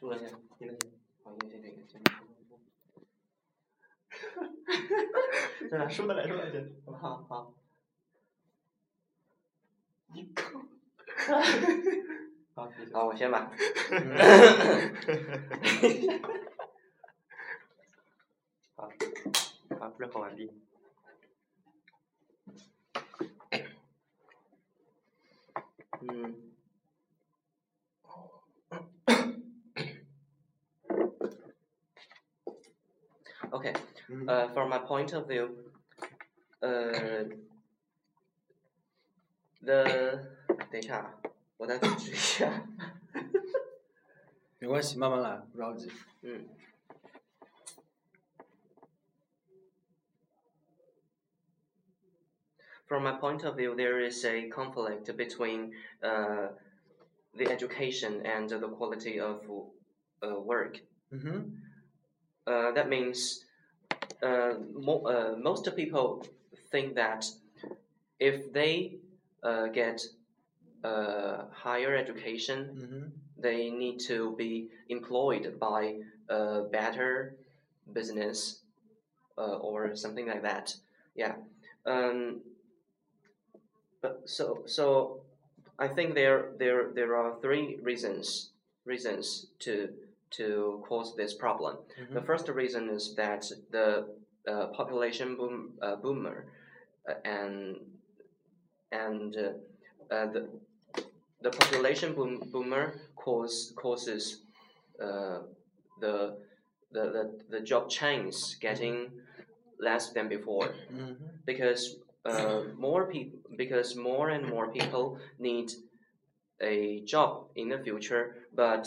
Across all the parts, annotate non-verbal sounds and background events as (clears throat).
住了先，听了先，好，先先这个，先。真的说的来说来着，好好。你靠！(laughs) 好，好，我先吧。(laughs) 好，好，热火完毕。嗯。Okay, uh, from my point of view, uh, the 等一下，我再(laughs) 组织一下。没关系，慢慢来，不着急。嗯。From my point of view, there is a conflict between uh, the education and the quality of uh, work. Mm-hmm. Uh, that means uh, mo- uh, most people think that if they uh, get a higher education, mm-hmm. they need to be employed by a better business uh, or something like that. Yeah. Um, but so so I think there there there are three reasons reasons to to cause this problem. Mm-hmm. The first reason is that the uh, population boom, uh, boomer uh, and and uh, uh, the the population boom, boomer cause causes uh, the, the the the job chains getting less than before mm-hmm. because more people because more and more people need a job in the future, but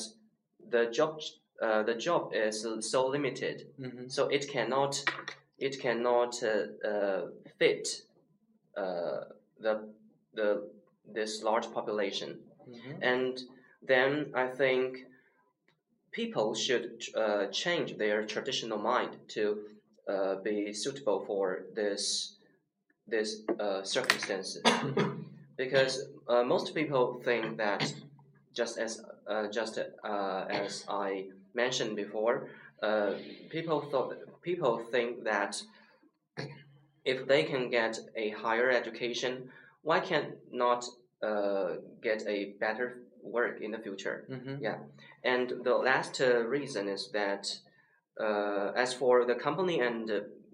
the job uh, the job is so limited, mm-hmm. so it cannot it cannot uh, uh, fit uh, the the this large population, mm-hmm. and then I think people should uh, change their traditional mind to uh, be suitable for this this circumstances. (coughs) because most people think that just as uh, just uh, as I mentioned before, uh, people thought people think that if they can get a higher education, why can not uh, get a better work in the future? Mm-hmm. Yeah, and the last uh, reason is that uh, as for the company and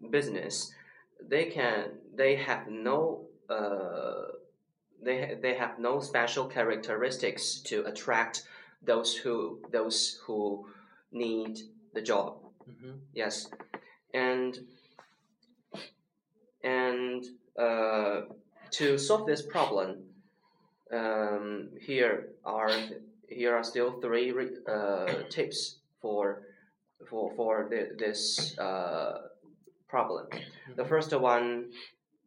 business, they can they have no they they have no special characteristics to attract those who those who need the job. Mm-hmm. Yes, and and uh, to solve this problem, um, here are here are still three uh, tips for for for the, this uh, problem. Mm-hmm. The first one,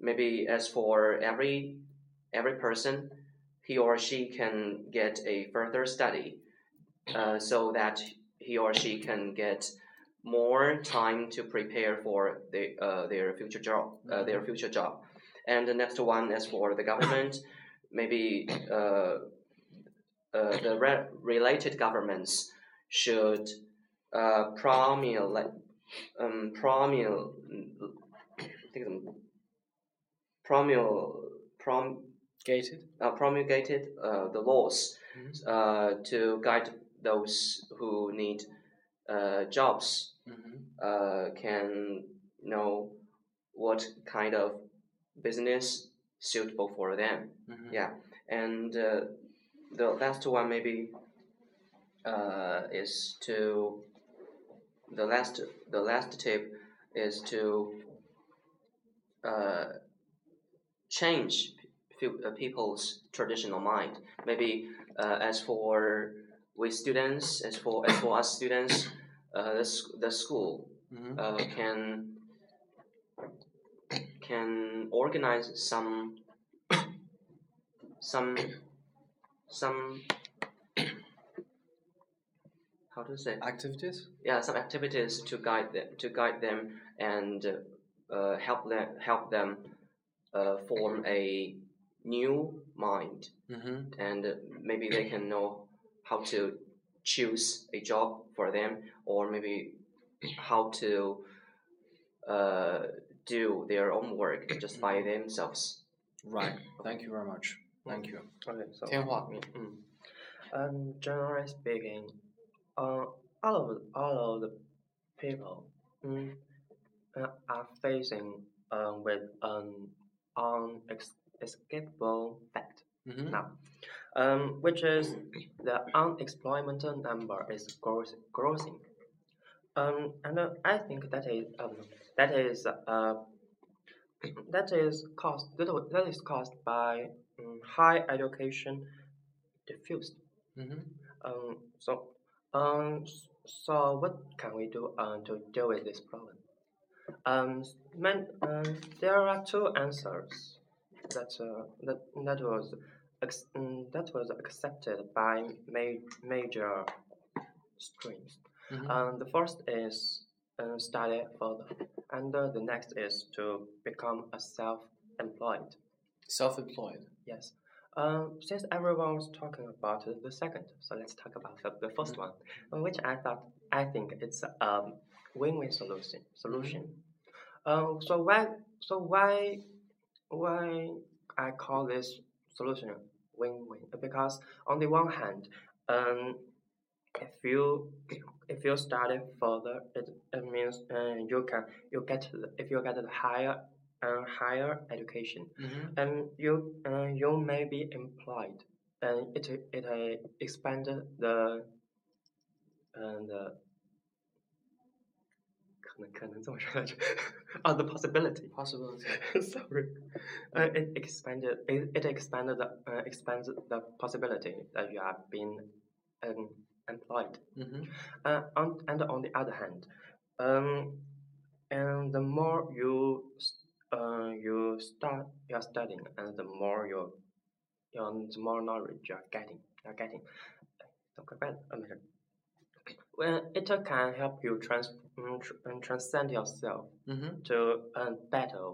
maybe as for every every person, he or she can get a further study, uh, so that he or she can get more time to prepare for the, uh, their future job, uh, their future job. And the next one is for the government, maybe uh, uh, the re related governments should uh, promulgate, um, promul, promul, prom, Gated? Uh, promulgated uh, the laws mm-hmm. uh, to guide those who need uh, jobs mm-hmm. Uh, can know what kind of business suitable for them. Mm-hmm. Yeah, and uh, the last one maybe is to the last the last tip is to change uh, people's traditional mind. Maybe uh, as for we students, as for as for us students, uh, the the school mm-hmm. uh, can can organize some some some how to say activities. Yeah, some activities to guide them to guide them and uh, help them help them uh, form a new mind mm-hmm. and maybe they can know how to choose a job for them or maybe how to uh, do their own work just by themselves. Right. Thank you very much. Thank you. Okay, so 天化。mm, um, generally speaking, uh, all of all of the people mm, uh, are facing um, with an unescapable fact Mm -hmm. now, um, which is the unemployment number is grows, growing. Um, and uh, I think that is um, that is uh, (clears throat) that is caused that, that is caused by um, high education diffused. Mm -hmm. Um, so um, so what can we do um, to deal with this problem? Um, man, um, there are two answers that uh, that that was ex- um, that was accepted by ma- major streams. Mm -hmm. Um, the first is uh, study further, and uh, the next is to become a self-employed. Self-employed. Yes. Um, since everyone was talking about the second, so let's talk about the, the 1st one, uh, which I thought I think it's a win-win solution. Solution. Um, so why so why why I call this solution win-win? Because on the one hand, um, if you if you study further, it, it means uh, you can you get if you get the higher uh, higher education, Mm -hmm. and you uh, you may be employed, and it it uh, expanded the and the 可能可能这么说来着 oh the (laughs) possibility Possibility. (laughs) sorry uh, it expanded it, it expanded the uh, expands the possibility that you are being um, employed Mm -hmm. uh, on, and on the other hand, um, and the more you s- uh, you start your studying, and the more you, you the more knowledge you are getting, you are getting. 怎么快办了？啊，没事。 Well, it can help you trans um, tr- um, transcend yourself Mm -hmm. to um, better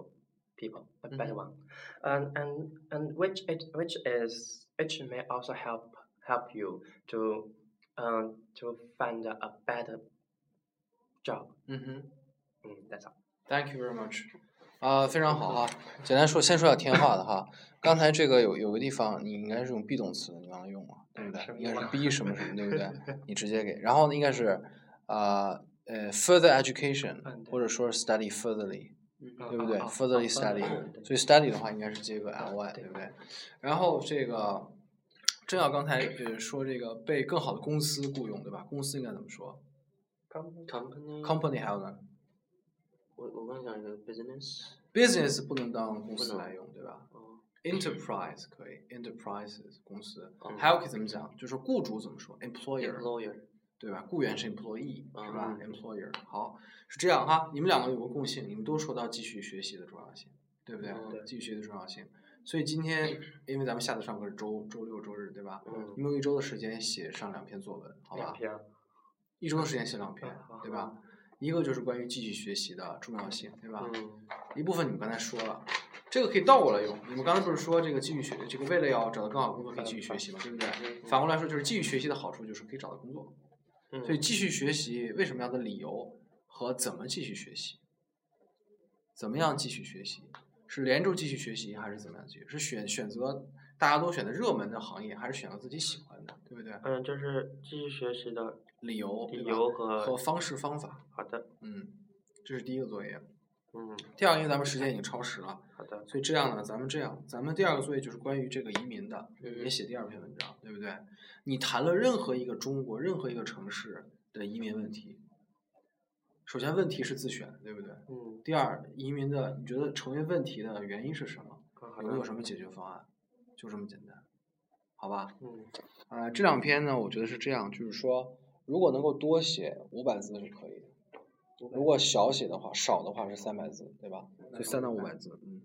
people, a better Mhm. one, and and and which it which is which may also help help you to um to find a better job. Mm -hmm. Mm, that's all. Thank you very much. 啊、非常好哈。简单说，先说下天化的哈。 刚才这个有有个地方你应该是用 be 动词，你忘了用了，对不对？应该是 be 什么什么，对不 (laughs) 对？你直接给。然后呢，应该是啊呃 further education，或者说 study furtherly，嗯对不对？furtherly 哦 study，所以 study 的话应该是接个 ly，对对不对？然后这个正要刚才呃说这个被更好的公司雇佣，对吧？公司应该怎么说 Company，？company 还有呢我我刚讲一个 business，？business 不能当公司来用，对吧？哦 enterprise 可以，enterprises 公司，嗯还有可以怎么讲？就是雇主怎么说？employer，employer，对吧？雇员是 employee 是吧嗯？employer 好是这样哈，你们两个有个共性，你们都说到继续学习的重要性，对不对？继续学习的重要性。所以今天因为咱们下次上课是周周六周日对吧？嗯你们有一周的时间写上两篇作文，好吧两？篇一周的时间写两篇嗯，对吧？一个就是关于继续学习的重要性，对吧？嗯一部分你们刚才说了，这个可以倒过来用。你们刚才不是说这个继续学，这个为了要找到更好的工作可以继续学习嘛，对不对？嗯反过来说，就是继续学习的好处就是可以找到工作。嗯所以继续学习为什么样的理由和怎么继续学习，怎么样继续学习，是连着继续学习还是怎么样继续？是选选择大家都选的热门的行业，还是选择自己喜欢的，对不对？嗯，就是继续学习的理由、理由和和方式方法，好的，嗯，这是第一个作业。嗯，第二个，因为咱们时间已经超时了，好的，所以这样呢，咱们这样，咱们第二个作业就是关于这个移民的，嗯也写第二篇文章，对不对？你谈了任何一个中国任何一个城市的移民问题，首先问题是自选，对不对？嗯，第二，移民的你觉得成为问题的原因是什么？好的，有没有什么解决方案？就这么简单，好吧？嗯，呃，这两篇呢，我觉得是这样，就是说，如果能够多写五百字是可以的，如果小写的话，少的话是三百字，对吧？所以三到五百字，嗯。